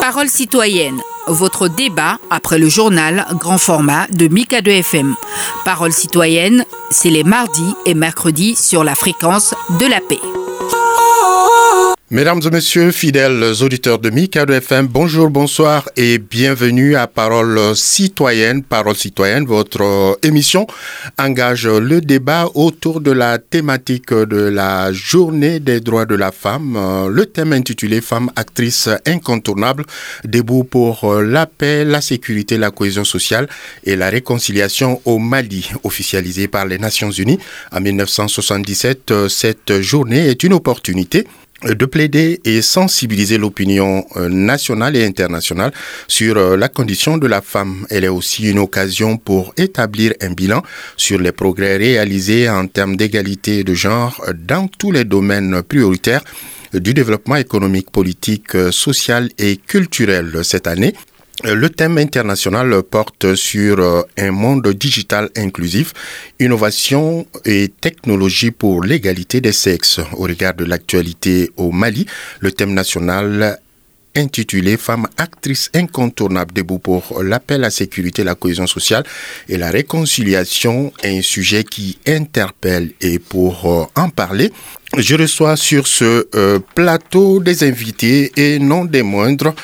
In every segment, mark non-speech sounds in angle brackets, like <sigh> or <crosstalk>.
Parole citoyenne, votre débat après le journal grand format de Mika 2 FM. Parole citoyenne, c'est les mardis et mercredis sur la fréquence de la paix. Mesdames et messieurs, fidèles auditeurs de Mika FM, bonjour, bonsoir et bienvenue à Parole citoyenne. Parole citoyenne, votre émission engage le débat autour de la thématique de la journée des droits de la femme. Le thème intitulé Femmes actrices incontournables, debout pour la paix, la sécurité, la cohésion sociale et la réconciliation au Mali, officialisé par les Nations Unies en 1977. Cette journée est une opportunité de plaider et sensibiliser l'opinion euh, nationale et internationale sur euh, la condition de la femme. Elle est aussi une occasion pour établir un bilan sur les progrès réalisés en termes d'égalité de genre dans tous les domaines prioritaires du développement économique, politique, social et culturel cette année. Euh, le thème international porte sur euh, un monde digital inclusif, innovation et technologie pour l'égalité des sexes. Au regard de l'actualité au Mali, le thème national intitulé Femmes actrices incontournables debout pour l'appel à la sécurité, la cohésion sociale et la réconciliation est un sujet qui interpelle et pour euh, en parler, je reçois sur ce euh, plateau des invités et non des moindres.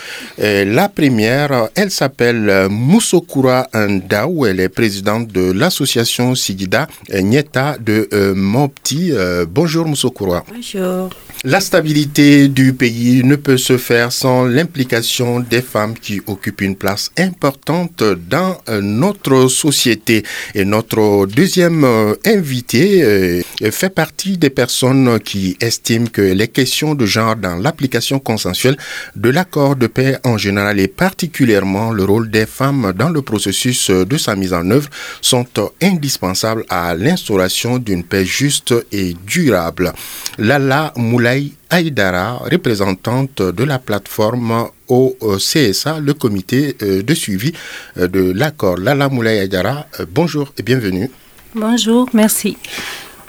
Euh, la première, elle s'appelle Moussokura Ndaou. Elle est présidente de l'association Sigida Nieta de Mopti. bonjour Moussokura. Bonjour. La stabilité du pays ne peut se faire sans l'implication des femmes qui occupent une place importante dans notre société. Et notre deuxième invité fait partie des personnes qui estime que les questions de genre dans l'application consensuelle de l'accord de paix en général et particulièrement le rôle des femmes dans le processus de sa mise en œuvre sont indispensables à l'instauration d'une paix juste et durable. Lala Moulay Aïdara, représentante de la plateforme au CSA, le comité euh, de suivi euh, de l'accord. Lala Moulay Aïdara, euh, bonjour et bienvenue. Bonjour, merci.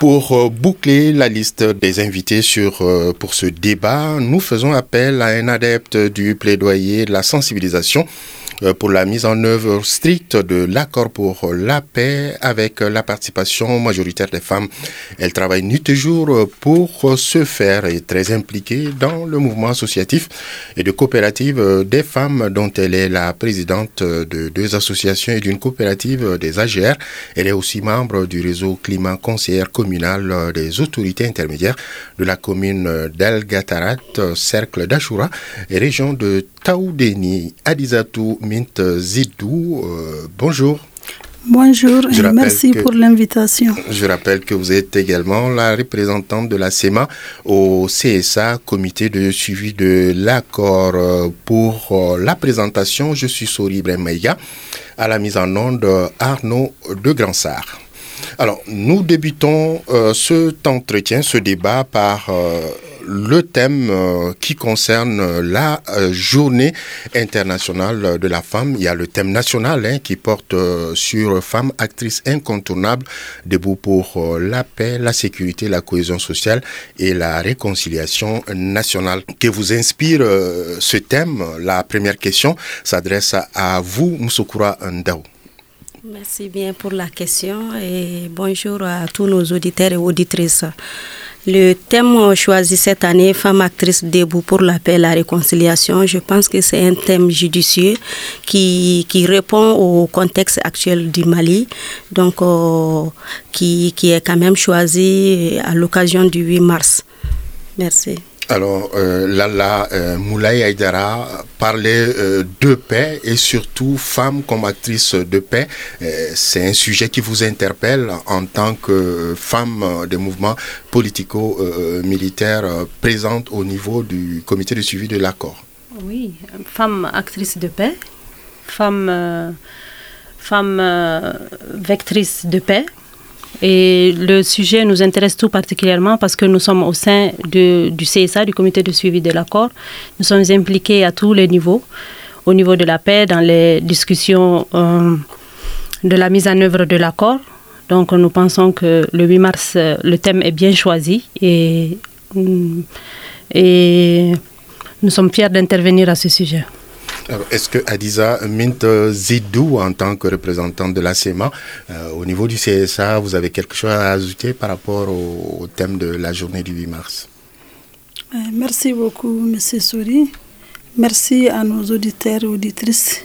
Pour euh, boucler la liste des invités sur, euh, pour ce débat, nous faisons appel à un adepte du plaidoyer de la sensibilisation euh, pour la mise en œuvre stricte de l'accord pour la paix avec la participation majoritaire des femmes. Elle travaille nuit et jour pour ce faire et est très impliquée dans le mouvement associatif et de coopérative des femmes dont elle est la présidente de deux associations et d'une coopérative des AGR. Elle est aussi membre du réseau climat conseillère communale des autorités intermédiaires de la commune d'El Gatarat, cercle d'Ashura et région de Taoudeni. Adizatou Mint Zidou, euh, bonjour. Bonjour et merci pour l'invitation. Je rappelle que vous êtes également la représentante de la CEMA au CSA, comité de suivi de l'accord euh, pour euh, la présentation. Je suis Sori Maïga, à la mise en onde Arnaud de Gransart. Alors, nous débutons euh, cet entretien, ce débat par euh, le thème euh, qui concerne la journée internationale de la femme. Il y a le thème national hein, qui porte sur femmes actrices incontournables, debout pour la paix, la sécurité, la cohésion sociale et la réconciliation nationale. Que vous inspire ce thème? La première question s'adresse à vous, Moussokura Ndao. Merci bien pour la question et bonjour à tous nos auditeurs et auditrices. Le thème choisi cette année, Femmes actrices debout pour la paix et la réconciliation, je pense que c'est un thème judicieux qui, qui, répond au contexte actuel du Mali, donc euh, qui, qui est quand même choisi à l'occasion du 8 mars. Merci. Alors, euh, Lala euh, Moulay Aydara parlait euh, de paix et surtout femme comme actrice de paix. Euh, c'est un sujet qui vous interpelle en tant que femme des mouvements politico-militaires présente au niveau du comité de suivi de l'accord. Oui, femme actrice de paix, femme, femme vectrice de paix. Et le sujet nous intéresse tout particulièrement parce que nous sommes au sein du CSA, du comité de suivi de l'accord. Nous sommes impliqués à tous les niveaux, au niveau de la paix, dans les discussions euh, de la mise en œuvre de l'accord. Donc nous pensons que le 8 mars, le thème est bien choisi et, Et nous sommes fiers d'intervenir à ce sujet. Est-ce que Adiza Mint Zidou, en tant que représentante de la CEMA, euh, au niveau du CSA, vous avez quelque chose à ajouter par rapport au, thème de la journée du 8 mars? Euh, Merci beaucoup, M. Souri. Merci à nos auditeurs et auditrices.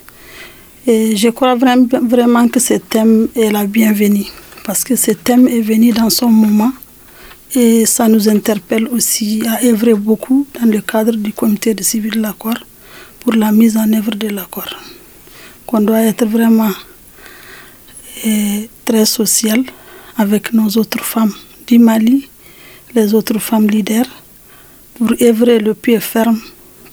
Et je crois vraiment que ce thème est la bienvenue parce que ce thème est venu dans son moment et ça nous interpelle aussi à œuvrer beaucoup dans le cadre du comité de civil de l'accord pour la mise en œuvre de l'accord. Qu'on doit être vraiment eh, très social avec nos autres femmes du Mali, les autres femmes leaders, pour œuvrer le pied ferme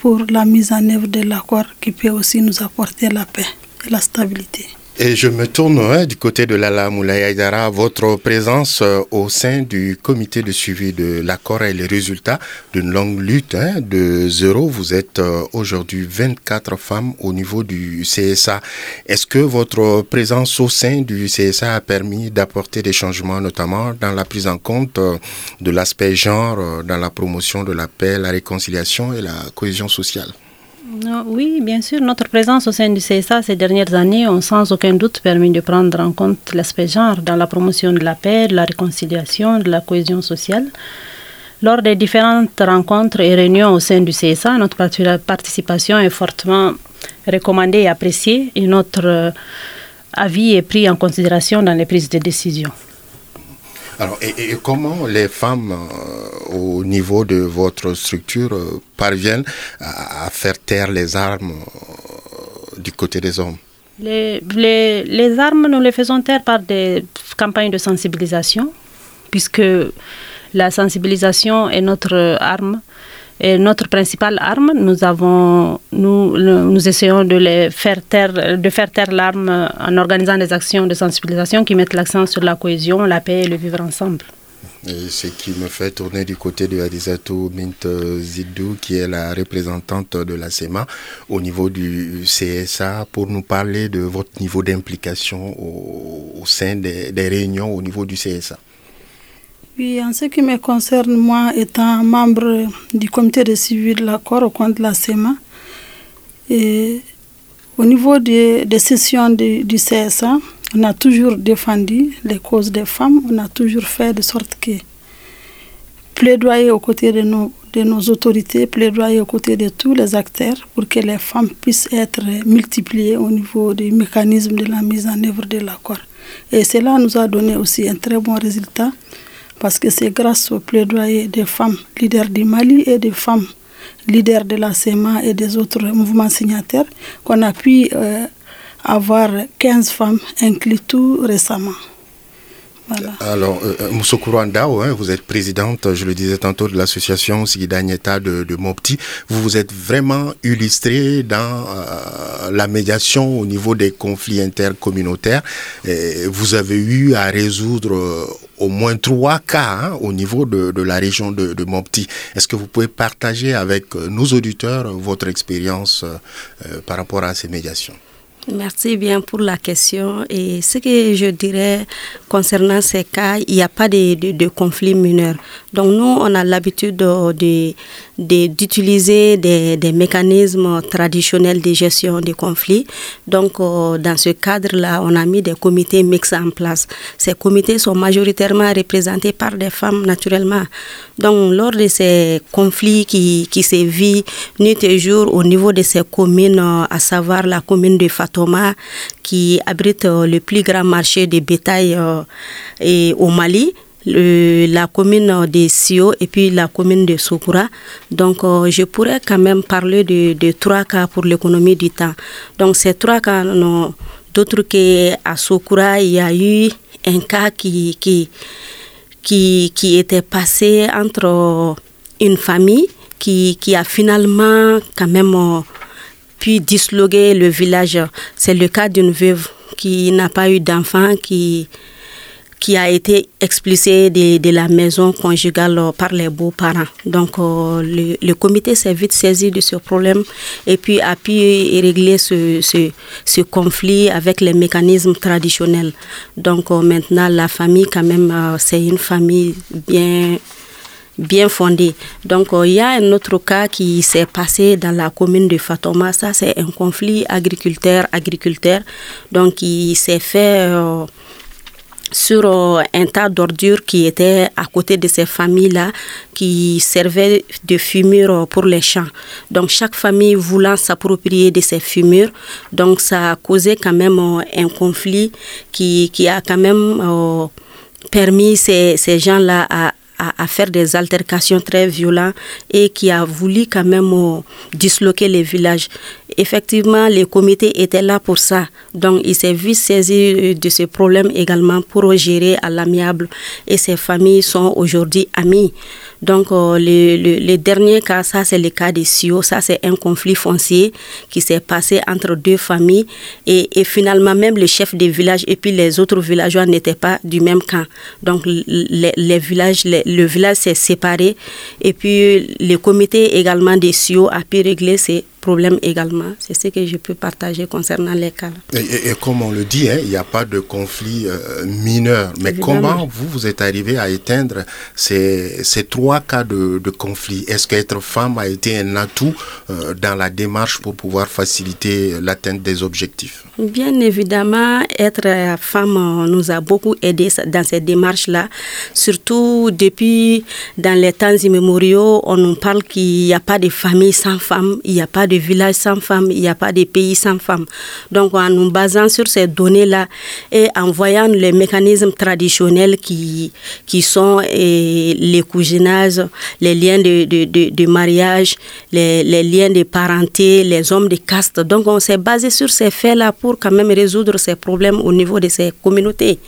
pour la mise en œuvre de l'accord qui peut aussi nous apporter la paix et la stabilité. Et je me tourne du côté de Lala Moulay Votre présence euh, au sein du comité de suivi de l'accord et les résultats d'une longue lutte hein, de zéro. Vous êtes euh, aujourd'hui 24 femmes au niveau du CSA. Est-ce que votre présence au sein du CSA a permis d'apporter des changements, notamment dans la prise en compte euh, de l'aspect genre, dans la promotion de la paix, la réconciliation et la cohésion sociale? Oui, bien sûr. Notre présence au sein du CSA ces dernières années ont sans aucun doute permis de prendre en compte l'aspect genre dans la promotion de la paix, de la réconciliation, de la cohésion sociale. Lors des différentes rencontres et réunions au sein du CSA, notre participation est fortement recommandée et appréciée et notre euh, avis est pris en considération dans les prises de décision. Alors, et, comment les femmes euh, au niveau de votre structure euh, parviennent à, faire taire les armes euh, du côté des hommes? Les, les, les, armes, nous les faisons taire par des campagnes de sensibilisation, puisque la sensibilisation est notre arme et notre principale arme, nous, avons, nous, nous essayons de, les faire taire, de faire taire l'arme en organisant des actions de sensibilisation qui mettent l'accent sur la cohésion, la paix et le vivre ensemble. Ce qui me fait tourner du côté de Adizatou Mint Zidou, qui est la représentante de la SEMA au niveau du CSA, pour nous parler de votre niveau d'implication au, sein des réunions au niveau du CSA. Oui, en ce qui me concerne, moi étant membre du comité de suivi de l'accord au compte de la SEMA, et au niveau des, sessions du CSA, on a toujours défendu les causes des femmes, on a toujours fait de sorte que plaidoyer aux côtés de nos, de nos autorités, plaidoyer aux côtés de tous les acteurs pour que les femmes puissent être multipliées au niveau du mécanisme de la mise en œuvre de l'accord. Et cela nous a donné aussi un très bon résultat parce que c'est grâce au plaidoyer des femmes leaders du Mali et des femmes leaders de la CEMA et des autres mouvements signataires qu'on a pu euh, avoir 15 femmes inclus tout récemment. Alors, euh, euh vous êtes présidente, je le disais tantôt, de l'association Sigidanyeta de, Mopti. Vous vous êtes vraiment illustrée dans euh, la médiation au niveau des conflits intercommunautaires. Vous avez eu à résoudre euh, au moins trois cas hein, au niveau de, la région de Mopti. Est-ce que vous pouvez partager avec nos auditeurs votre expérience par rapport à ces médiations? Merci bien pour la question. Et ce que je dirais concernant ces cas, il n'y a pas de, conflit mineur. Donc nous, on a l'habitude d'utiliser de, des, mécanismes traditionnels de gestion des conflits. Donc euh, dans ce cadre-là, on a mis des comités mixtes en place. Ces comités sont majoritairement représentés par des femmes naturellement. Donc lors de ces conflits qui, qui sévissent nuit et jour au niveau de ces communes, à savoir la commune de Fatou, Thomas, qui abrite euh, le plus grand marché de bétail euh, au Mali. La commune de Sio et puis la commune de Sokura. Donc, euh, je pourrais quand même parler de, trois cas pour l'économie du temps. Donc, ces trois cas, d'autres qu'à Sokura, il y a eu un cas qui, qui, qui, qui était passé entre une famille qui, qui a finalement quand même puis disloguer le village. C'est le cas d'une veuve qui n'a pas eu d'enfant, qui, qui a été expulsée de, la maison conjugale par les beaux-parents. Donc, euh, le, comité s'est vite saisi de ce problème et puis a pu régler ce, ce, conflit avec les mécanismes traditionnels. Donc, euh, maintenant, la famille, quand même, euh, c'est une famille bien bien fondée. Donc, il y a un autre cas qui s'est passé dans la commune de Fatoma. Ça, c'est un conflit agriculteur-agriculteur. Donc, il s'est fait sur euh, un tas d'ordures qui étaient à côté de ces familles-là, qui servaient de fumure pour les champs. Donc chaque famille voulant s'approprier de ces fumures, donc ça a causé quand même euh, un conflit qui, qui a quand même euh, permis ces, ces gens-là à, à, faire des altercations très violentes et qui a voulu quand même disloquer les villages. Effectivement, les comités étaient là pour ça. Donc, il s'est vu saisir de ce problème également pour gérer à l'amiable. Et ces familles sont aujourd'hui amies. Donc, euh, le, dernier cas, ça, c'est le cas des Sio. Ça, c'est un conflit foncier qui s'est passé entre deux familles. Et, finalement, même le chef des villages et puis les autres villageois n'étaient pas du même camp. Donc, les, villages, le village s'est séparé. Et puis, le comité également des Sio a pu régler ces problème également. C'est ce que je peux partager concernant les cas. Et, comme on le dit, hein, il n'y a pas de conflit euh, mineur. Mais comment vous, vous êtes arrivé à éteindre ces, ces trois cas de, de conflit? Est-ce qu'être femme a été un atout euh, dans la démarche pour pouvoir faciliter l'atteinte des objectifs? Bien évidemment, être femme nous a beaucoup aidé dans cette démarche-là. Surtout depuis dans les temps immémoriaux, on nous parle qu'il n'y a pas de famille sans femme, il n'y a pas de village sans femmes, il n'y a pas de pays sans femmes. Donc en nous basant sur ces données-là et en voyant les mécanismes traditionnels qui, qui sont les cousinages, les liens de, de, de, mariage, les, liens de parenté, les hommes de caste. Donc on s'est basé sur ces faits-là pour quand même résoudre ces problèmes au niveau de ces communautés.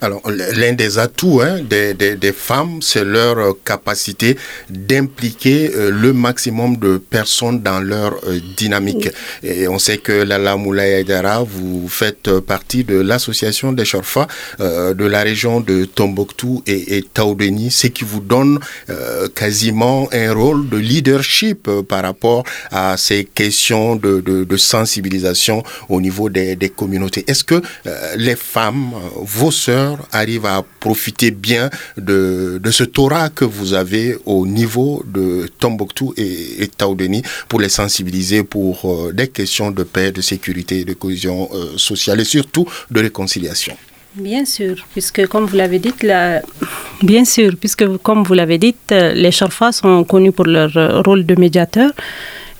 Alors, l'un des atouts hein, des, des, femmes, c'est leur euh, capacité d'impliquer euh, le maximum de personnes dans leur euh, dynamique. Et on sait que Lala Moulay vous faites partie de l'association des Chorfa de la région de Tombouctou et, et Taoudeni, ce qui vous donne quasiment un rôle de leadership par rapport à ces questions de, de, de sensibilisation au niveau des, des communautés. Est-ce que les femmes, vos sœurs, arrive à profiter bien de, ce Torah que vous avez au niveau de Tombouctou et, et Taoudeni pour les sensibiliser pour euh, des questions de paix, de sécurité, de cohésion euh, sociale et surtout de réconciliation. Bien sûr, puisque comme vous l'avez dit, la... bien sûr, puisque comme vous l'avez dit, euh, les Charfas sont connus pour leur rôle de médiateur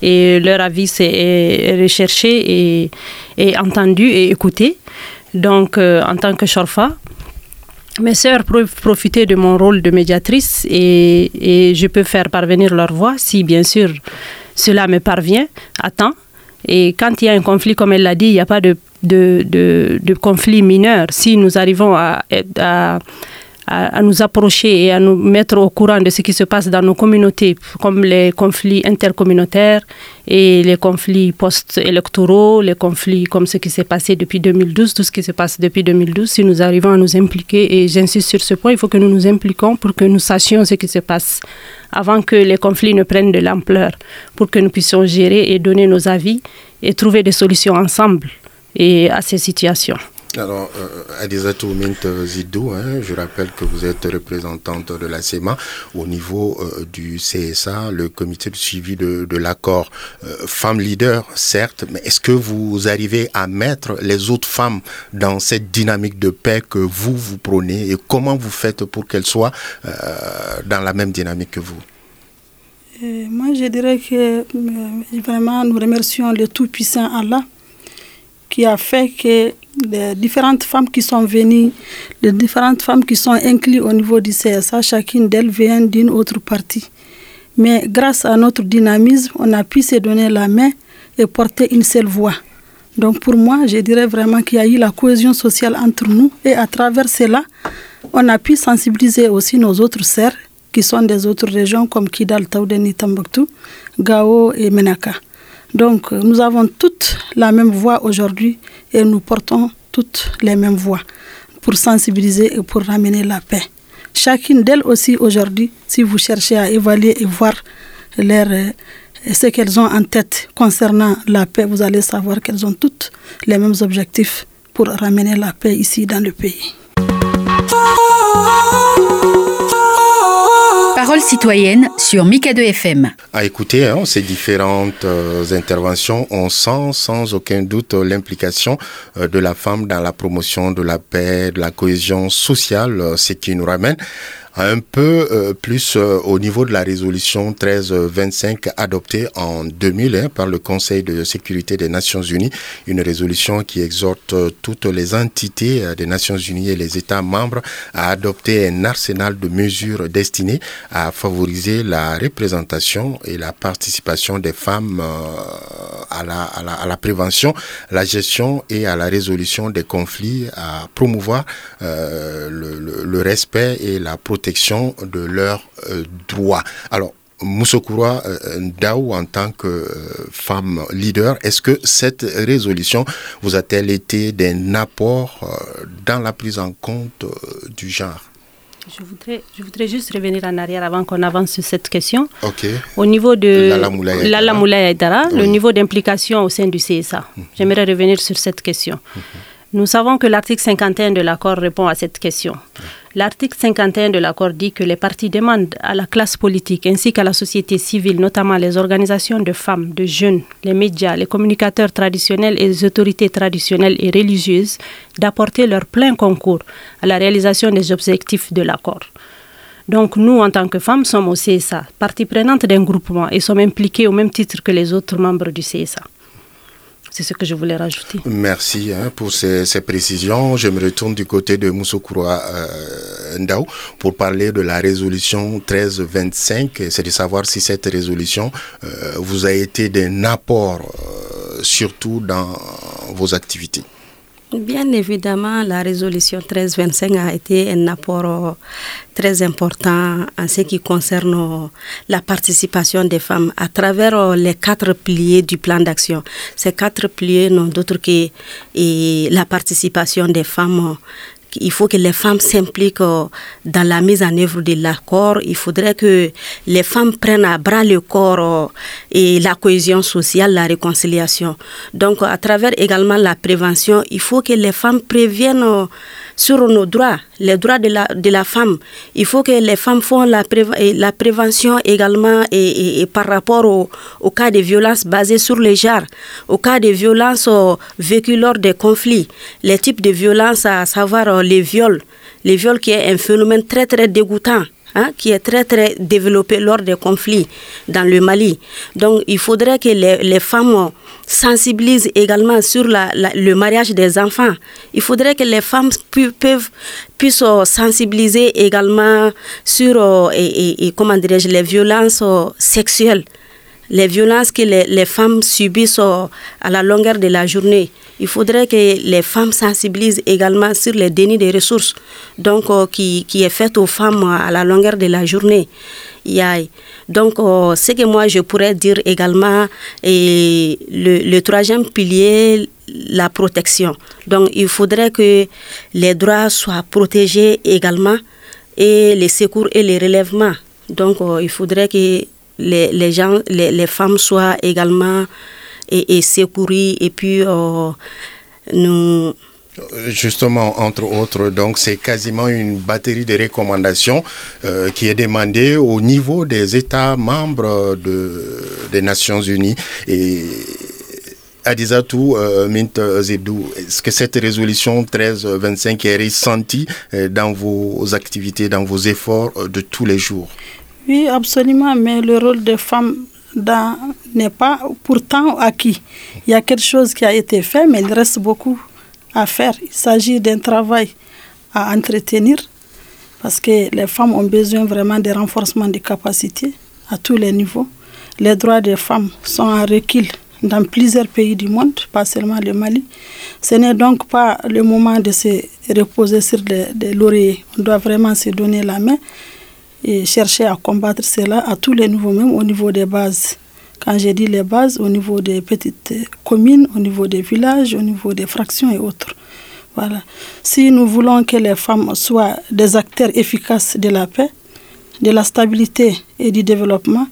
et leur avis est recherché et, entendu et écouté. Donc, en tant que Charfa, mes sœurs peuvent profiter de mon rôle de médiatrice et, je peux faire parvenir leur voix si, bien sûr, cela me parvient à temps. Et quand il y a un conflit, comme elle l'a dit, il n'y a pas de, conflit mineur. Si nous arrivons à à, nous approcher et à nous mettre au courant de ce qui se passe dans nos communautés, comme les conflits intercommunautaires et les conflits post-électoraux, les conflits comme ce qui s'est passé depuis 2012, tout ce qui se passe depuis 2012. Si nous arrivons à nous impliquer, et j'insiste sur ce point, il faut que nous nous impliquions pour que nous sachions ce qui se passe avant que les conflits ne prennent de l'ampleur, pour que nous puissions gérer et donner nos avis et trouver des solutions ensemble et à ces situations. Alors, euh, Adizatou Mint Zidou, hein, je rappelle que vous êtes représentante de la CEMA au niveau euh, du CSA, le comité de suivi de, l'accord. Euh, femme leader, certes, mais est-ce que vous arrivez à mettre les autres femmes dans cette dynamique de paix que vous, vous prônez et comment vous faites pour qu'elles soient euh, dans la même dynamique que vous? Moi, je dirais que vraiment, nous remercions le Tout-Puissant Allah qui a fait que les différentes femmes qui sont venues, les différentes femmes qui sont incluses au niveau du CSA, chacune d'elles vient d'une autre partie. Mais grâce à notre dynamisme, on a pu se donner la main et porter une seule voix. Donc pour moi, je dirais vraiment qu'il y a eu la cohésion sociale entre nous et à travers cela, on a pu sensibiliser aussi nos autres sœurs qui sont des autres régions comme Kidal, Taoudeni, Tambouctou, Gao et Menaka. Donc nous avons toutes la même voix aujourd'hui et nous portons toutes les mêmes voix pour sensibiliser et pour ramener la paix. Chacune d'elles aussi aujourd'hui, si vous cherchez à évaluer et voir euh, ce qu'elles ont en tête concernant la paix, vous allez savoir qu'elles ont toutes les mêmes objectifs pour ramener la paix ici dans le pays. Parole citoyenne sur Mikado FM. À écouter hein, ces différentes euh, interventions, on sent sans aucun doute l'implication euh, de la femme dans la promotion de la paix, de la cohésion sociale, euh, ce qui nous ramène un peu euh, plus euh, au niveau de la résolution 1325 adoptée en 2000 hein, par le Conseil de sécurité des Nations Unies, une résolution qui exhorte euh, toutes les entités des Nations Unies et les États membres à adopter un arsenal de mesures destinées à favoriser la représentation et la participation des femmes à la, à, la, à, la, prévention, la gestion et à la résolution des conflits, à promouvoir le, le, le respect et la protection de leurs euh, droits. Alors, Moussokura euh, Ndaou, en tant que euh, femme leader, est-ce que cette résolution vous a-t-elle été d'un apport dans la prise en compte du genre? Je voudrais, je voudrais juste revenir en arrière avant qu'on avance sur cette question. Ok. Au niveau de Lala Moulay le niveau d'implication au sein du CSA. Mhm. J'aimerais revenir sur cette question. Mhm. Nous savons que l'article 51 de l'accord répond à cette question. L'article 51 de l'accord dit que les partis demandent à la classe politique ainsi qu'à la société civile, notamment les organisations de femmes, de jeunes, les médias, les communicateurs traditionnels et les autorités traditionnelles et religieuses, d'apporter leur plein concours à la réalisation des objectifs de l'accord. Donc nous, en tant que femmes, sommes au CSA, partie prenante d'un groupement et sommes impliquées au même titre que les autres membres du CSA. C'est ce que je voulais rajouter. Merci hein, pour ces, précisions. Je me retourne du côté de Moussoukoura euh, Ndao pour parler de la résolution 1325. C'est de savoir si cette résolution euh, vous a été d'un apport, euh, surtout dans vos activités. Bien évidemment, la résolution 1325 a été un apport euh, très important en ce qui concerne euh, la participation des femmes à travers euh, les quatre piliers du plan d'action. Ces quatre piliers n'ont d'autre que la participation des femmes il faut que les femmes s'impliquent euh, dans la mise en œuvre de l'accord. Il faudrait que les femmes prennent à bras le corps euh, et la cohésion sociale, la réconciliation. Donc, à travers également la prévention, il faut que les femmes préviennent euh, sur nos droits, les droits de la, de la femme. Il faut que les femmes font la, la prévention également et, par rapport au, au, cas de violences basées sur les genres, au cas de violences vécues lors des conflits, les types de violences, à savoir les viols. Les viols qui est un phénomène très très dégoûtant. Hein, qui est très très développé lors des conflits dans le Mali. Donc il faudrait que les, les femmes sensibilisent également sur le mariage des enfants. Il faudrait que les femmes pu, puissent sensibiliser également sur euh, et, comment les violences euh, sexuelles les violences que les, femmes subissent euh, à la longueur de la journée. Il faudrait que les femmes sensibilisent également sur les dénis des ressources, donc euh, qui, qui, est fait aux femmes à la longueur de la journée. Donc, euh, ce que moi je pourrais dire également, et le, le troisième pilier, la protection. Donc, il faudrait que les droits soient protégés également et les secours et les relèvements. Donc, il faudrait que les, les, gens, les, les femmes soient également et, et secourues et puis euh, nous Justement, entre autres, donc c'est quasiment une batterie de recommandations euh, qui est demandée au niveau des États membres de, des Nations Unies. Et Adizatou euh, Mint Zebdou, est-ce que cette résolution 1325 est ressentie dans vos activités, dans vos efforts euh, de tous les jours? Oui, absolument, mais le rôle des femmes n'est pas pourtant acquis. Il y a quelque chose qui a été fait, mais il reste beaucoup à faire. Il s'agit d'un travail à entretenir parce que les femmes ont besoin vraiment de renforcement des capacités à tous les niveaux. Les droits des femmes sont en recul dans plusieurs pays du monde, pas seulement le Mali. Ce n'est donc pas le moment de se reposer sur des lauriers. On doit vraiment se donner la main et chercher à combattre cela à tous les niveaux, même au niveau des bases. Quand j'ai dit les bases, au niveau des petites communes, au niveau des villages, au niveau des fractions et autres. Voilà. Si nous voulons que les femmes soient des acteurs efficaces de la paix, de la stabilité et du développement,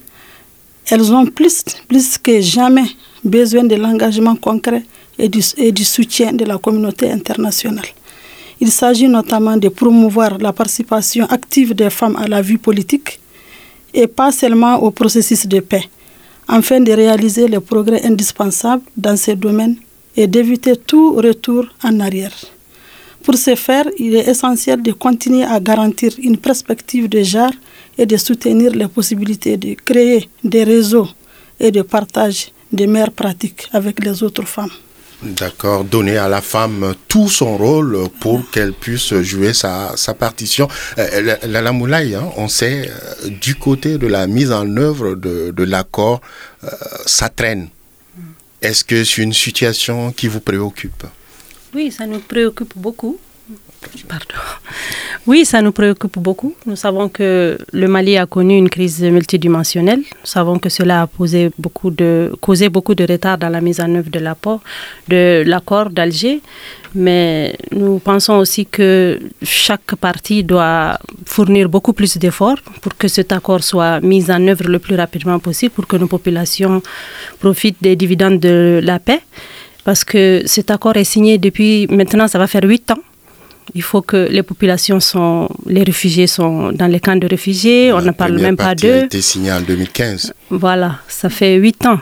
elles ont plus, plus que jamais besoin de l'engagement concret et du, et du soutien de la communauté internationale. Il s'agit notamment de promouvoir la participation active des femmes à la vie politique, et pas seulement au processus de paix, afin de réaliser les progrès indispensables dans ces domaines et d'éviter tout retour en arrière. Pour ce faire, il est essentiel de continuer à garantir une perspective de genre et de soutenir les possibilités de créer des réseaux et de partage des meilleures pratiques avec les autres femmes. D'accord, donner à la femme tout son rôle pour qu'elle puisse jouer sa, partition. Euh, la, la, hein, on sait, euh, du côté de la mise en œuvre de, l'accord, euh, ça traîne. Est-ce que c'est une situation qui vous préoccupe? Oui, ça nous préoccupe beaucoup. Oui, ça nous préoccupe beaucoup. Nous savons que le Mali a connu une crise multidimensionnelle. Nous savons que cela a de, causé beaucoup de retard dans la mise en œuvre de l'accord d'Alger. Mais nous pensons aussi que chaque partie doit fournir beaucoup plus d'efforts pour que cet accord soit mis en œuvre le plus rapidement possible, pour que nos populations profitent des dividendes de la paix. Parce que cet accord est signé depuis maintenant, ça va faire huit ans. Il faut que les populations sont, les réfugiés sont dans les camps de réfugiés. on ne parle même pas d'eux. a été signé en 2015. Voilà, ça fait huit ans.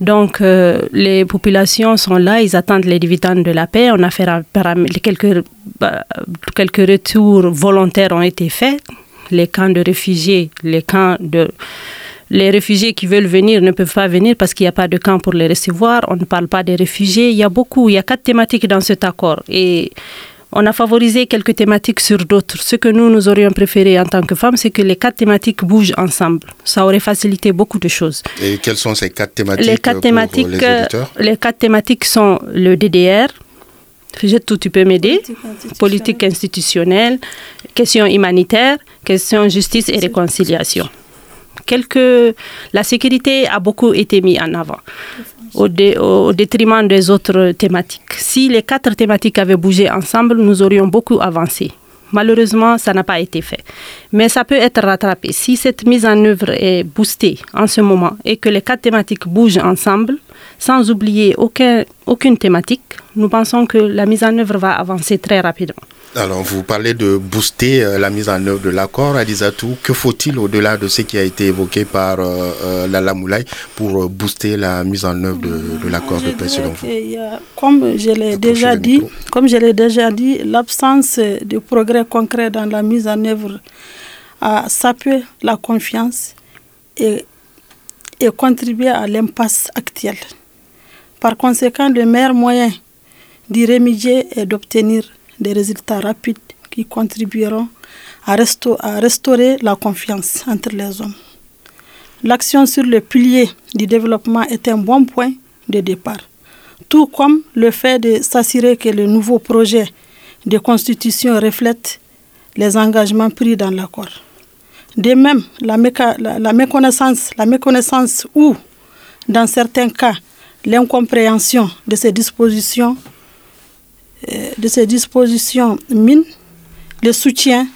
Donc, euh, les populations sont là, ils attendent les dividendes de la paix. On a fait quelques, bah, quelques retours volontaires ont été faits. Les camps de réfugiés, les camps de les réfugiés qui veulent venir ne peuvent pas venir parce qu'il n'y a pas de camp pour les recevoir. On ne parle pas des réfugiés. Il y a beaucoup, il y a quatre thématiques dans cet accord. Et on a favorisé quelques thématiques sur d'autres. Ce que nous, nous aurions préféré en tant que femmes, c'est que les quatre thématiques bougent ensemble. Ça aurait facilité beaucoup de choses. Et quelles sont ces quatre thématiques Les quatre, thématiques, les, auditeurs? les quatre thématiques sont le DDR, tout, tu peux m'aider. Politique institutionnelle, question humanitaire, question justice et réconciliation. La sécurité a beaucoup été mise en avant au, détriment des autres thématiques. Si les quatre thématiques avaient bougé ensemble, nous aurions beaucoup avancé. Malheureusement, ça n'a pas été fait. Mais ça peut être rattrapé. Si cette mise en œuvre est boostée en ce moment et que les quatre thématiques bougent ensemble, sans oublier aucun, aucune thématique, nous pensons que la mise en œuvre va avancer très rapidement. Alors, vous parlez de booster euh, la mise en œuvre de l'accord. Adizatou, que faut-il au-delà de ce qui a été évoqué par euh, euh Lala Moulay pour booster la mise en œuvre de, l'accord de paix selon vous? Comme je l'ai déjà dit, comme je l'ai déjà dit, l'absence de progrès concret dans la mise en œuvre a sapé la confiance et, et contribué à l'impasse actuelle. Par conséquent, le meilleur moyen d'y remédier est d'obtenir des résultats rapides qui contribueront à, restaurer la confiance entre les hommes. L'action sur le pilier du développement est un bon point de départ, tout comme le fait de s'assurer que le nouveau projet de constitution reflète les engagements pris dans l'accord. De même, la, la, méconnaissance, la méconnaissance ou, dans certains cas, l'incompréhension de ces dispositions de ces dispositions mine le soutien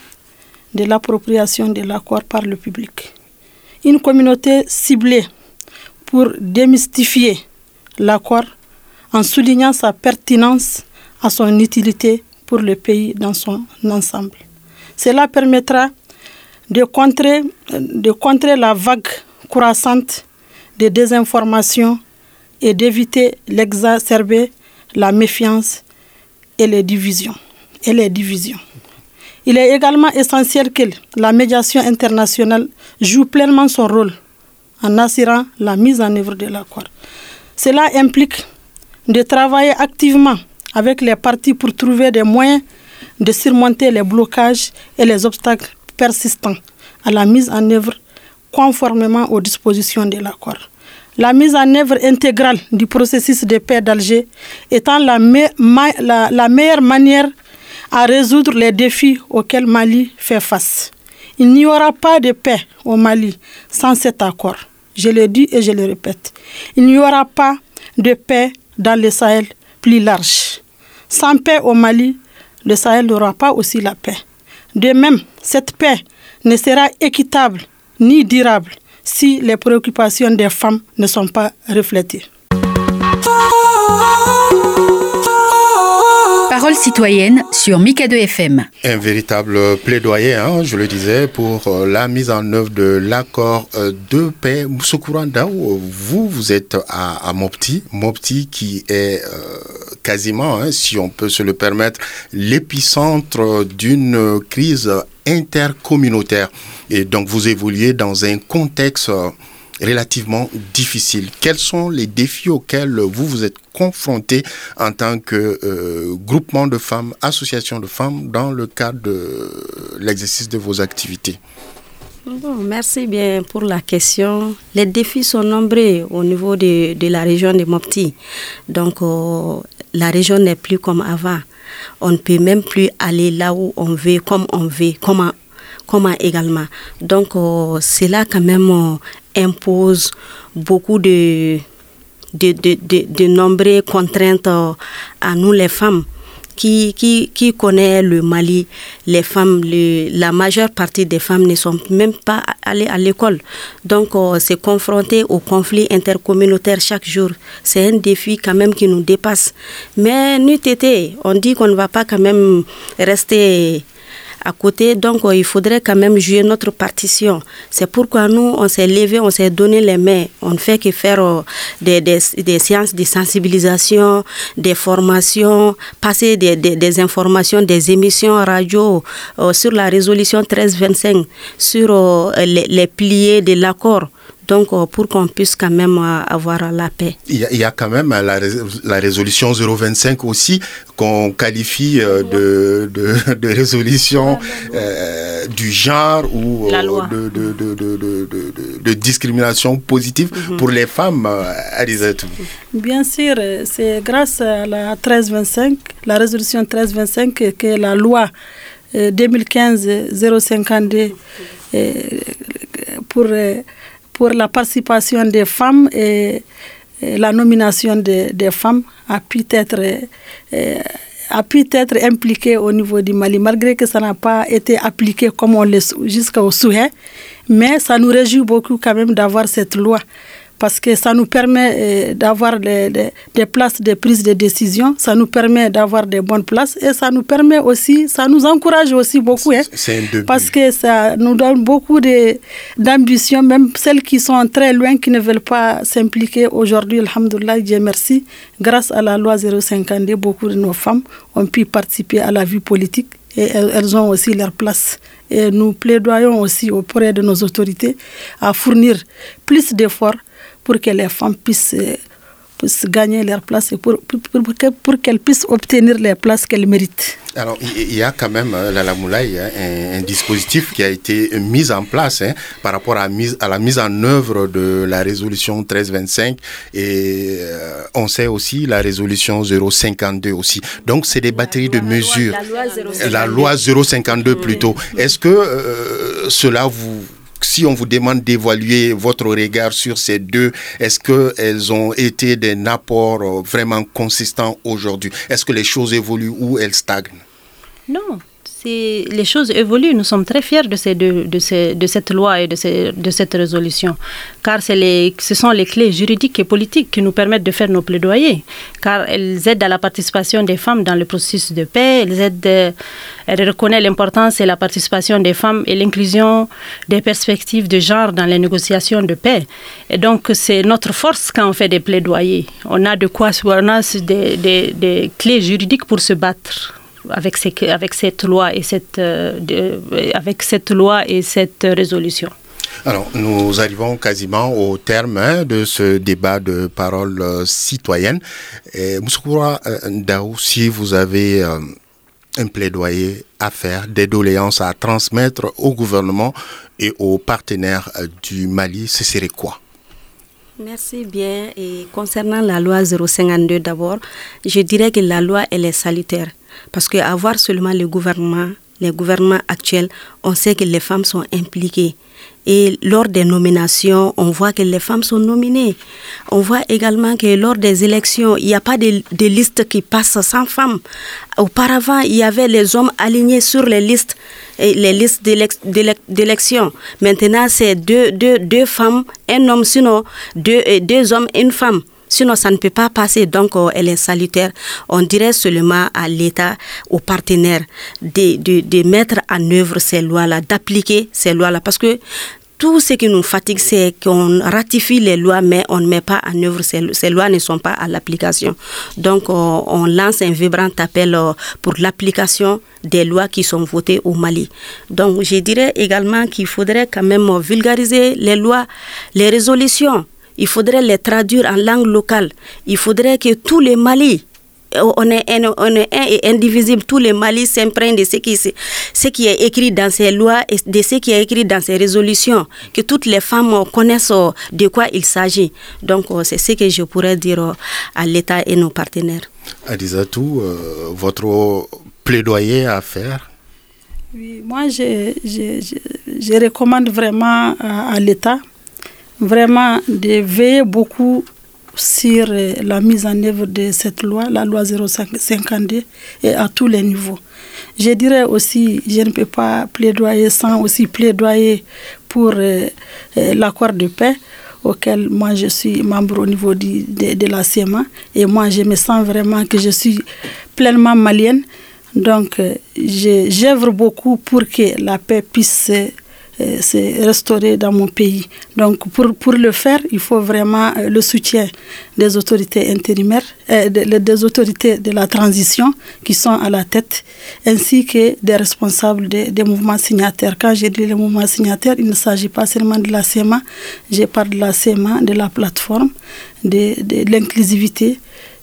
de l'appropriation de l'accord par le public. Une communauté ciblée pour démystifier l'accord en soulignant sa pertinence à son utilité pour le pays dans son ensemble. Cela permettra de contrer, de contrer la vague croissante de désinformation et d'éviter l'exacerber la méfiance et les divisions. Et les divisions. Il est également essentiel que la médiation internationale joue pleinement son rôle en assurant la mise en œuvre de l'accord. Cela implique de travailler activement avec les parties pour trouver des moyens de surmonter les blocages et les obstacles persistants à la mise en œuvre conformément aux dispositions de l'accord la mise en œuvre intégrale du processus de paix d'Alger étant la, meilleure manière à résoudre les défis auxquels Mali fait face. Il n'y aura pas de paix au Mali sans cet accord. Je le dis et je le répète. Il n'y aura pas de paix dans le Sahel plus large. Sans paix au Mali, le Sahel n'aura pas aussi la paix. De même, cette paix ne sera équitable ni durable si les préoccupations des femmes ne sont pas reflétées. Parole citoyenne sur Mikado FM. Un véritable plaidoyer, hein, je le disais, pour euh, la mise en œuvre de l'accord euh, de paix. Moussoukoura vous, vous êtes à, Mopti, Mopti qui est euh, quasiment, hein, si on peut se le permettre, l'épicentre d'une crise intercommunautaire. Et donc vous évoluez dans un contexte relativement difficile. Quels sont les défis auxquels vous vous êtes confrontés en tant que euh, groupement de femmes, association de femmes, dans le cadre de l'exercice de vos activités? Bon, merci bien pour la question. Les défis sont nombreux au niveau de, de la région de Mopti. Donc, euh, la région n'est plus comme avant. On ne peut même plus aller là où on veut, comme on veut, comment, comment également. Donc, euh, c'est là quand même impose beaucoup de, de, de, de, nombreuses contraintes à nous les femmes. Qui, connaît le Mali, les femmes, la majeure partie des femmes ne sont même pas allées à l'école. Donc, euh, c'est confronté aux conflits intercommunautaires chaque jour. C'est un défi quand même qui nous dépasse. Mais nous, on dit qu'on ne va pas quand même rester à côté. Donc, euh, il faudrait quand même jouer notre partition. C'est pourquoi nous, on s'est levé, on s'est donné les mains. On ne fait que faire euh, des, des, des, séances de sensibilisation, des formations, passer des, des informations, des émissions radio euh, sur la résolution 1325, sur les, les piliers de l'accord donc euh, pour qu'on puisse quand même euh, avoir la paix. Il y a, quand même la, la résolution 025 aussi qu'on qualifie euh, de, de, de, résolution du genre ou de, de, discrimination positive mhm. pour les femmes, Arizette. Bien sûr, c'est grâce à la 1325, la résolution 1325 que la loi 2015-052 pour pour la participation des femmes et, la nomination des femmes a pu être a pu être impliqué au niveau du Mali, malgré que ça n'a pas été appliqué comme on le jusqu'au souhait. Mais ça nous réjouit beaucoup quand même d'avoir cette loi parce que ça nous permet euh, d'avoir des, places de prise de décision, ça nous permet d'avoir des bonnes places et ça nous permet aussi, ça nous encourage aussi beaucoup. Hein, parce que ça nous donne beaucoup d'ambition, même celles qui sont très loin, qui ne veulent pas s'impliquer aujourd'hui, alhamdoulilah, Dieu merci, grâce à la loi 052, beaucoup de nos femmes ont pu participer à la vie politique et elles ont aussi leur place. Et nous plaidoyons aussi auprès de nos autorités à fournir plus d'efforts pour que les femmes puissent, puissent gagner leur place et pour, pour, pour, qu'elles puissent obtenir les places qu'elles méritent. Alors, il y a quand même, euh, la Moulay, hein, un, dispositif qui a été mis en place hein, par rapport à, mise, à la mise en œuvre de la résolution 1325 et euh, on sait aussi la résolution 052 aussi. Donc, c'est des batteries de mesures. La loi 052, plutôt. Est-ce que euh, cela vous si on vous demande d'évaluer votre regard sur ces deux, est-ce qu'elles ont été des apports euh, vraiment consistants aujourd'hui? Est-ce que les choses évoluent ou elles stagnent? Non, les choses évoluent. Nous sommes très fiers de, cette loi et de, cette résolution, car ce sont les clés juridiques et politiques qui nous permettent de faire nos plaidoyers, car elles aident à la participation des femmes dans le processus de paix, elles, aident, elles reconnaissent l'importance et la participation des femmes et l'inclusion des perspectives de genre dans les négociations de paix. Et donc, c'est notre force quand on fait des plaidoyers. On a de quoi, on a des clés juridiques pour se battre avec, avec cette loi et cette, euh, avec cette loi et cette résolution. Alors, nous arrivons quasiment au terme hein, de ce débat de parole euh, citoyenne. Moussoura euh, Daou, si vous avez un plaidoyer à faire, des doléances à transmettre au gouvernement et aux partenaires du Mali, ce serait quoi? Merci bien. Et concernant la loi 052 d'abord, je dirais que la loi, elle est salutaire. Parce qu'avoir seulement le gouvernement, les gouvernements actuels, on sait que les femmes sont impliquées. Et lors des nominations, on voit que les femmes sont nominées. On voit également que lors des élections, il n'y a pas de, de liste qui passe sans femmes. Auparavant, il y avait les hommes alignés sur les listes, les listes d'élection. Maintenant, c'est deux femmes, un homme, sinon deux, deux hommes, une femme Sinon, ça ne peut pas passer. Donc, euh, elle est salutaire. On dirait seulement à l'État, aux partenaires, de, de, mettre en œuvre ces lois-là, d'appliquer ces lois-là. Parce que tout ce qui nous fatigue, c'est qu'on ratifie les lois, mais on ne met pas en œuvre ces, ces lois, ne sont pas à l'application. Donc, on, on lance un vibrant appel euh, pour l'application des lois qui sont votées au Mali. Donc, je dirais également qu'il faudrait quand même vulgariser les lois, les résolutions. Il faudrait les traduire en langue locale. Il faudrait que tous les Mali on est, un, on est un et indivisible. Tous les Mali s'imprègnent de ce qui, ce qui est écrit dans ces lois et de ce qui est écrit dans ces résolutions. Que toutes les femmes connaissent de quoi il s'agit. Donc, c'est ce que je pourrais dire à l'État et nos partenaires. Adizatou, euh, votre plaidoyer à faire? Oui, moi, je, je, je, je recommande vraiment à, à l'État vraiment de veiller beaucoup sur euh, la mise en œuvre de cette loi, la loi 052, et à tous les niveaux. Je dirais aussi, je ne peux pas plaidoyer sans aussi plaidoyer pour euh, euh, l'accord de paix auquel moi je suis membre au niveau de, de, la CMA et moi je me sens vraiment que je suis pleinement malienne. Donc j'œuvre beaucoup pour que la paix puisse c'est restauré dans mon pays. Donc pour, pour le faire, il faut vraiment euh, le soutien des autorités intérimaires, euh, des autorités de la transition qui sont à la tête, ainsi que des responsables des, mouvements signataires. Quand j'ai dit les mouvements signataires, il ne s'agit pas seulement de la CEMA, je parle de la CEMA, de la plateforme, de, de l'inclusivité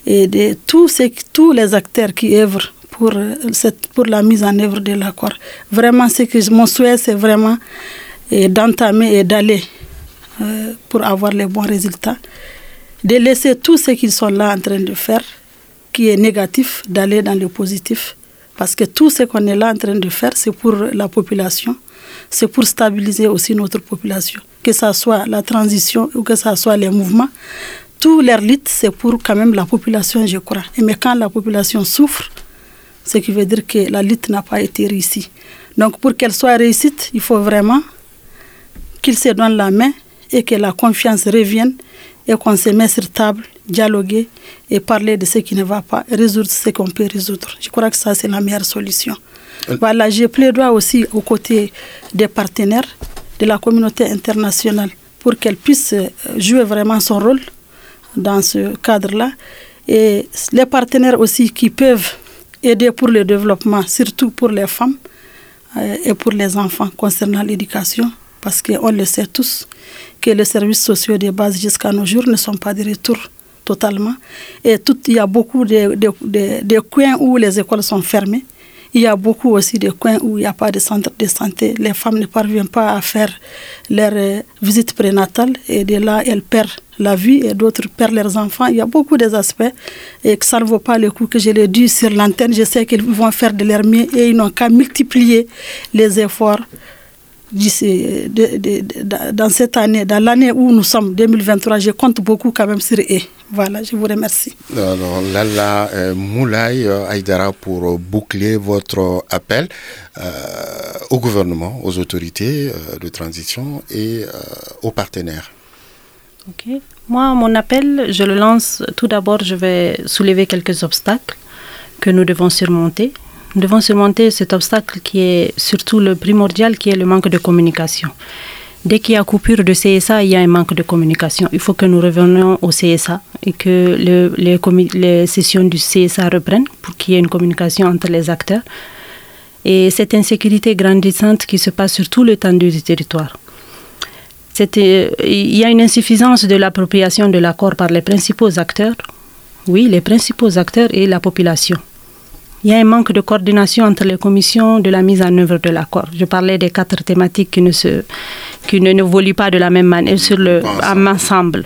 et de tous, ces, tous les acteurs qui œuvrent pour, euh, cette, pour la mise en œuvre de l'accord. Vraiment, ce que mon souhait, c'est vraiment d'entamer et d'aller euh, pour avoir les bons résultats, de laisser tout ce qu'ils sont là en train de faire, qui est négatif, d'aller dans le positif. Parce que tout ce qu'on est là en train de faire, c'est pour la population, c'est pour stabiliser aussi notre population, que ce soit la transition ou que ce soit les mouvements. Tout leur lutte, c'est pour quand même la population, je crois. Mais quand la population souffre, ce qui veut dire que la lutte n'a pas été réussie. Donc pour qu'elle soit réussite, il faut vraiment qu'ils se donnent la main et que la confiance revienne et qu'on se mette sur table, dialoguer et parler de ce qui ne va pas, résoudre ce qu'on peut résoudre. Je crois que ça, c'est la meilleure solution. Euh. Voilà, je plaidoie aussi aux côtés des partenaires de la communauté internationale pour qu'elle puisse euh, jouer vraiment son rôle dans ce cadre-là. Et les partenaires aussi qui peuvent aider pour le développement, surtout pour les femmes euh, et pour les enfants concernant l'éducation, parce qu'on le sait tous que les services sociaux de base jusqu'à nos jours ne sont pas de retour totalement. Et il y a beaucoup de, de, de coins où les écoles sont fermées. Il y a beaucoup aussi de coins où il n'y a pas de centre de santé. Les femmes ne parviennent pas à faire leur euh, visite prénatale et de là, elles perdent la vie et d'autres perdent leurs enfants. Il y a beaucoup d'aspects et que ça ne vaut pas le coup que je l'ai dit sur l'antenne. Je sais qu'ils vont faire de leur mieux et ils n'ont qu'à multiplier les efforts dans cette année, dans l'année où nous sommes, 2023, je compte beaucoup quand même sur eux. Voilà, je vous remercie. Alors, Lala euh, Moulay euh, Aïdara pour boucler votre appel euh, au gouvernement, aux autorités euh, de transition et euh, aux partenaires. Ok. Moi, mon appel, je le lance. Tout d'abord, je vais soulever quelques obstacles que nous devons surmonter. Nous devons surmonter cet obstacle qui est surtout le primordial, qui est le manque de communication. Dès qu'il y a coupure de CSA, il y a un manque de communication. Il faut que nous revenions au CSA et que le, les, sessions du CSA reprennent pour qu'il y ait une communication entre les acteurs. Et cette insécurité grandissante qui se passe sur tout l'étendue du territoire. Il y a une insuffisance de l'appropriation de l'accord par les principaux acteurs, oui, les principaux acteurs et la population. Il y a un manque de coordination entre les commissions de la mise en œuvre de l'accord. Je parlais des quatre thématiques qui ne, se, qui ne évoluent pas de la même manière sur le ensemble.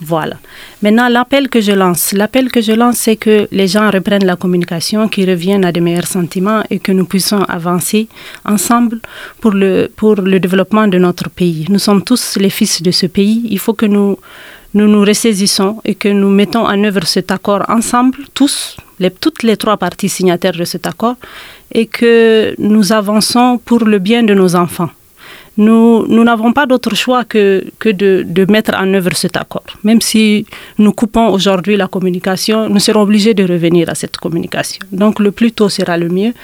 Voilà. Maintenant, l'appel que je lance, l'appel que je lance, c'est que les gens reprennent la communication, qu'ils reviennent à de meilleurs sentiments et que nous puissions avancer ensemble pour le, pour le développement de notre pays. Nous sommes tous les fils de ce pays. Il faut que nous nous, nous ressaisissons et que nous mettons en œuvre cet accord ensemble, tous, toutes les trois parties signataires de cet accord, et que nous avançons pour le bien de nos enfants nous n'avons pas d'autre choix que, que de, de, mettre en œuvre cet accord. Même si nous coupons aujourd'hui la communication, nous serons obligés de revenir à cette communication. Donc le plus tôt sera le mieux.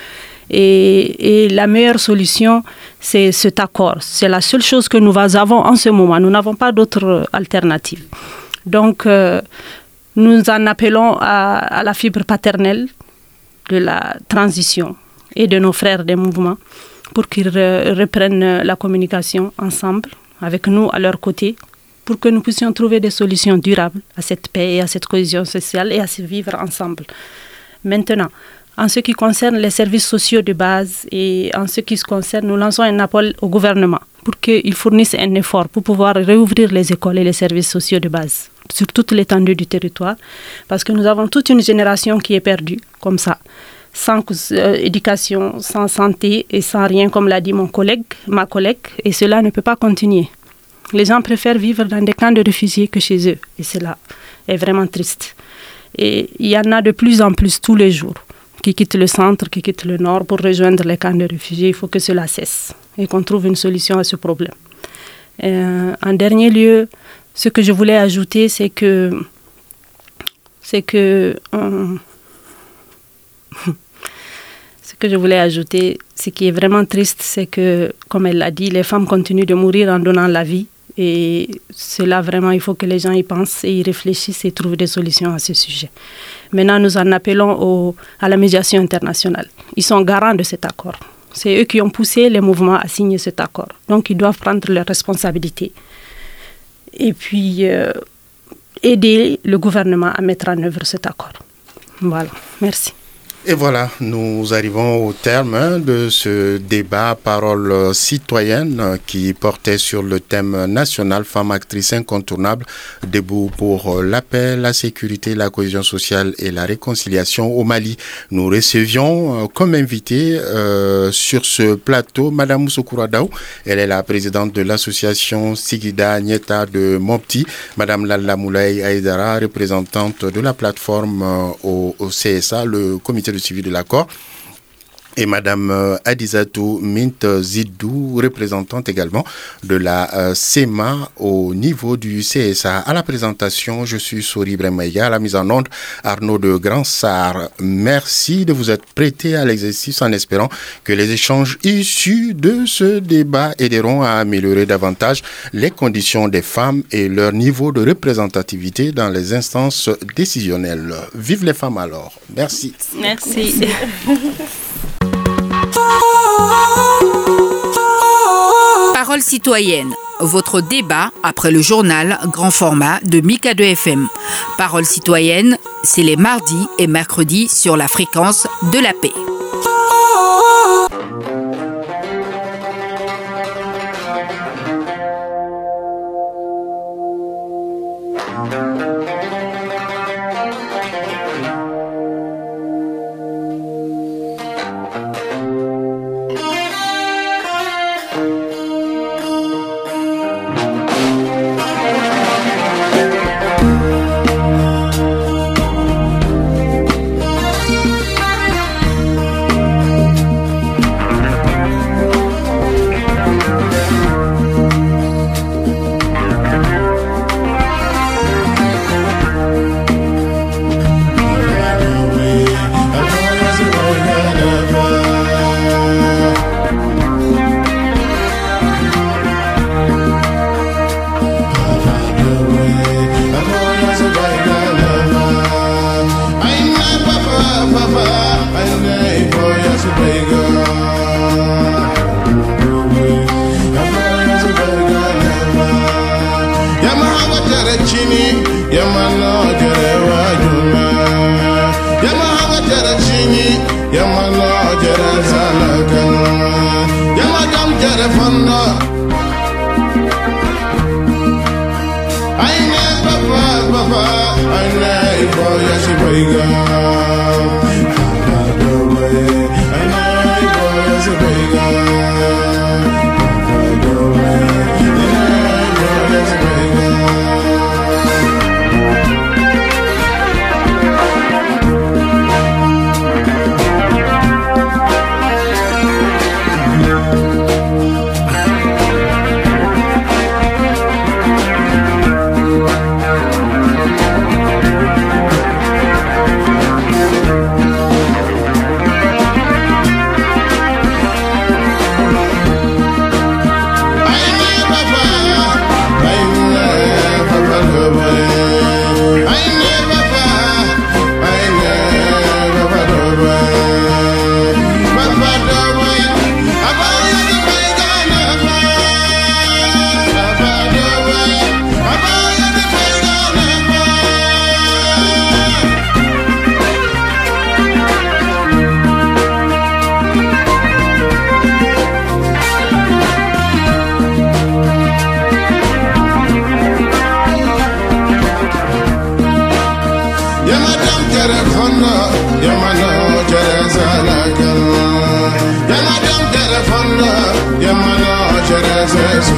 Et, et la meilleure solution, c'est cet accord. C'est la seule chose que nous avons en ce moment. Nous n'avons pas d'autre alternative. Donc, euh, nous en appelons à, la fibre paternelle de la transition et de nos frères des mouvements pour qu'ils reprennent la communication ensemble, avec nous à leur côté, pour que nous puissions trouver des solutions durables à cette paix et à cette cohésion sociale et à se vivre ensemble. Maintenant, en ce qui concerne les services sociaux de base et en ce qui se concerne, nous lançons un appel au gouvernement pour qu'il fournisse un effort pour pouvoir réouvrir les écoles et les services sociaux de base sur toute l'étendue du territoire, parce que nous avons toute une génération qui est perdue comme ça sans euh, éducation, sans santé et sans rien, comme l'a dit mon collègue, ma collègue, et cela ne peut pas continuer. Les gens préfèrent vivre dans des camps de réfugiés que chez eux, et cela est vraiment triste. Et il y en a de plus en plus tous les jours qui quittent le centre, qui quittent le nord pour rejoindre les camps de réfugiés. Il faut que cela cesse et qu'on trouve une solution à ce problème. Euh, en dernier lieu, ce que je voulais ajouter, c'est que c'est que <laughs> ce que je voulais ajouter, ce qui est vraiment triste, c'est que, comme elle l'a dit, les femmes continuent de mourir en donnant la vie. Et cela, vraiment, il faut que les gens y pensent et y réfléchissent et trouvent des solutions à ce sujet. Maintenant, nous en appelons au, à la médiation internationale. Ils sont garants de cet accord. C'est eux qui ont poussé les mouvements à signer cet accord. Donc, ils doivent prendre leurs responsabilités. Et puis, euh, aider le gouvernement à mettre en œuvre cet accord. Voilà. Merci. Et voilà, nous arrivons au terme hein, de ce débat parole citoyenne qui portait sur le thème national femme actrice incontournable, debout pour la paix, la sécurité, la cohésion sociale et la réconciliation au Mali. Nous recevions euh, comme invité euh, sur ce plateau Madame Moussoukoura Elle est la présidente de l'association Sigida Nieta de Mopti. Madame Lalla Moulay Aïdara, représentante de la plateforme euh, au CSA, le comité le suivi de l'accord et Madame euh, Adizatou Mint Zidou, représentante également de la euh, CEMA au niveau du CSA. À la présentation, je suis Souri Bremaïga, à la mise en onde Arnaud de Grand-Sar. Merci de vous être prêté à l'exercice en espérant que les échanges issus de ce débat aideront à améliorer davantage les conditions des femmes et leur niveau de représentativité dans les instances décisionnelles. Vive les femmes alors. Merci. Merci. <laughs> Parole citoyenne, votre débat après le journal grand format de Mika 2 FM. Parole citoyenne, c'est les mardis et mercredis sur la fréquence de la paix. Ay, ne, papa, papa, ay, ne, boy, yes, you break up.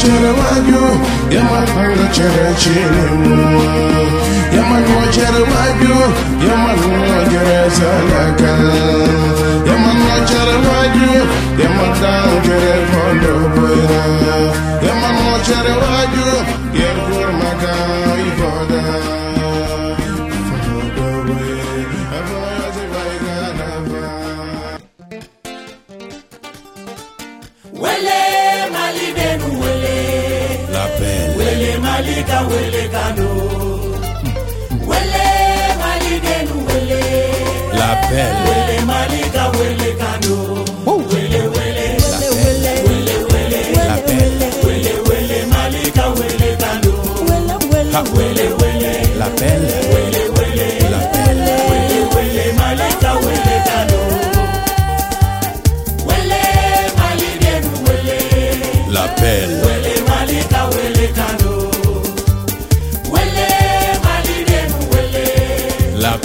wacherewanyu yamanwanda cherechilimu yamanwacherewanyu yamanwajerezalaka yamanwacherewanyu yamadangere pondoboya yamanwacherewanyu wele mali ka wele kano wele. Mali benu wele la belle, wele mali ka wele kano wele wele la belle, wele wele mali ka wele kano ha, wele wele. La belle,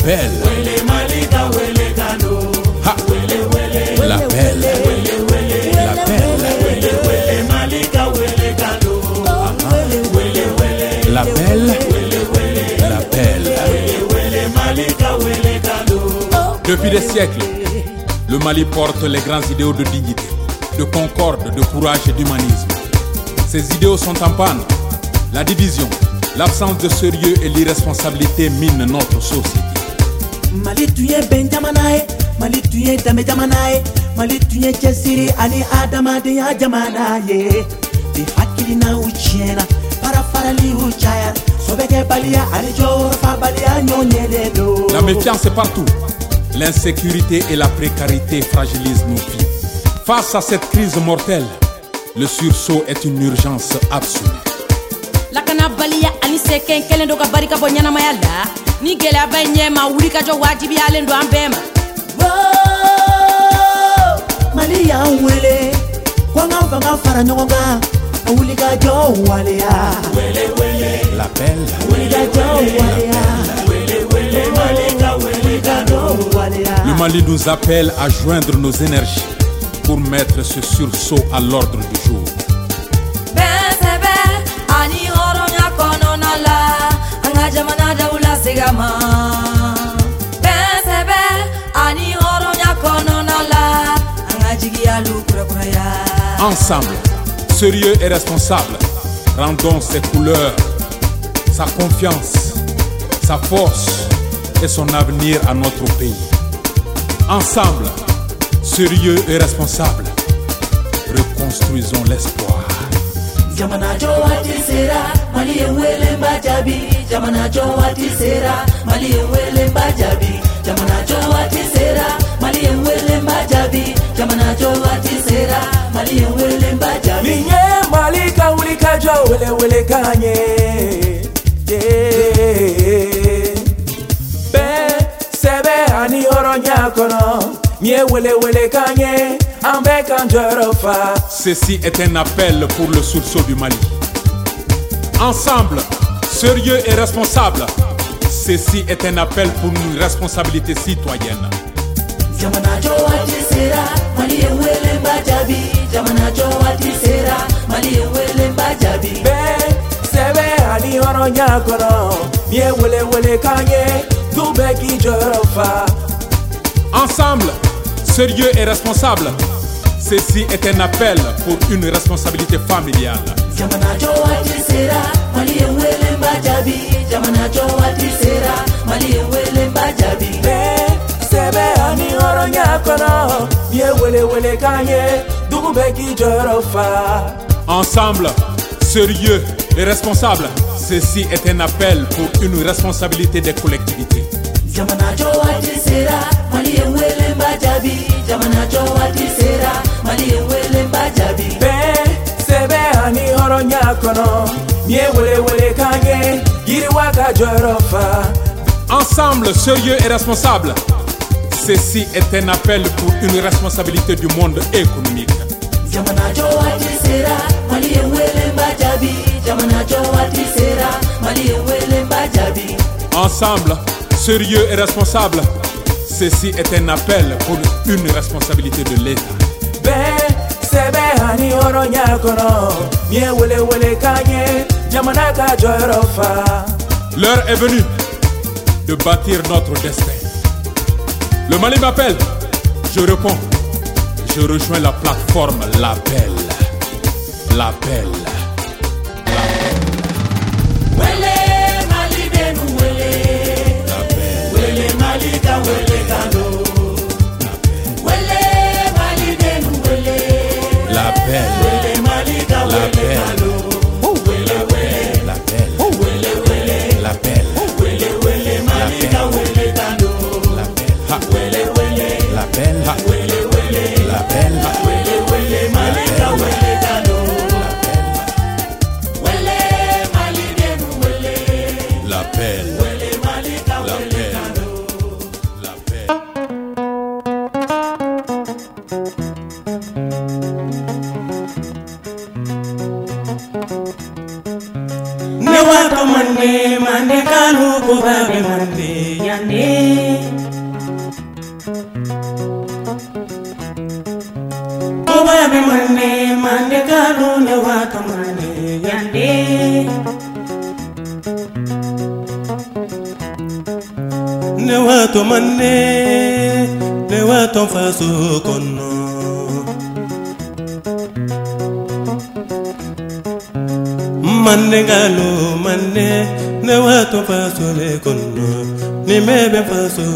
mali ka wele kano Depuis des siècles, le Mali porte les grands idéaux de dignité, de concorde, de courage et d'humanisme. Ces idéaux sont en panne. La division, l'absence de sérieux et l'irresponsabilité minent notre société. Mali tun ye bɛn jamana ye mali tun ye danbe jamana ye mali tun ye cɛsiri ani adamadenya jamana ye bi hakilinaw tiɲɛna farafaraliw cayara sɔbɛkɛbaliya ani jɔyɔrɔfabaliya ɲɔɲɛlen do La méfiance est partout. L'insécurité et la précarité fragilisent nos vies. Face à cette crise mortelle, le sursaut est une urgence absolue. Lakanabaliya ani se kɛn kelen do ka barika bɔ ɲɛnamaya la ni gwɛlɛyaba ye ɲɛma wuli ka jɔ wajibiyalen do an bɛɛ ma mali y'an wele ko an ka fanga fara ɲɔgɔn kan ka wuli ka jɔ waleya wuli ka jɔ waleya Le Mali nous appelle à joindre nos énergies pour mettre ce sursaut à l'ordre du jour. An ka jamana daw lasega ma bɛn sɛbɛ ani hɔrɔnya kɔnɔna la an ka jigiyalu kurakuraya Ensemble, sérieux et responsables, rendons ses couleurs, sa confiance, sa force et son avenir à notre pays. Ensemble, sérieux et responsables, reconstruisons l'espoir. jamana jɔ waati sera mali ye jaabi ceci est un appel pour le sursaut du mali. Ensemble sérieux et responsable, ceci est un appel pour une responsabilité citoyenne. Ensemble, sérieux et responsable, ceci est un appel pour une responsabilité familiale. Jamana sera mali ye wele bɛɛ sɛbɛ ani hɔrɔnya kɔnɔ dugu bɛɛ k'i jɔyɔrɔ fa Ensemble, sérieux et responsable, ceci est un appel pour une responsabilité des collectivités. jamana jowati sera mali ye wele mba jabi jamana jowati sera mali ye wele mba jabi bɛɛ sɛbɛ ani hɔrɔnya kɔnɔ Ensemble, sérieux et responsable, ceci est un appel pour une responsabilité du monde économique. Ensemble, sérieux et responsable, ceci est un appel pour une responsabilité de l'État. L'heure est venue de bâtir notre destin. Le Mali m'appelle, je réponds. Je rejoins la plateforme L'appel. L'appel. Wele yande ne wato manne ne wato faso kono manne galo manne ne wato faso le kono ni mebe faso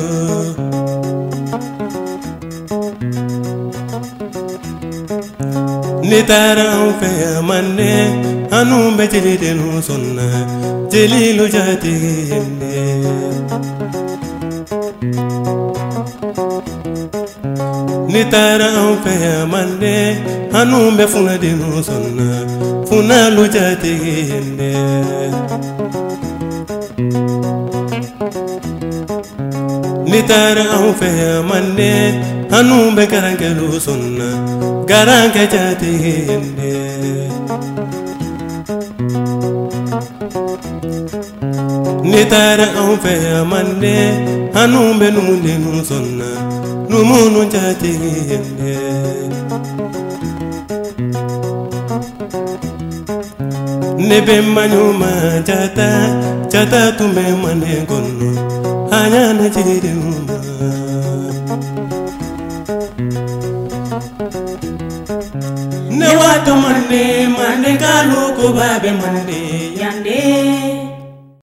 ni tara an fɛ yan manne hanum beceriden husunna celilu cadiyemde ni taara anw fɛ yan mande hanum bɛ funadinu sɔnna funalu jatigiyemde ni taara anw fɛ yan mande hanum bɛ garankɛlu sɔnna garankɛ jatigiyemde taara anw fɛ a man dɛ an n'u bɛ numu de nu sɔnna numu nu jate yen dɛ ne bɛ maɲuma jata jata tun bɛ mande kɔnɔ a y'a najidenw ma. Ne waati mande mande ka loko ba bɛ mande.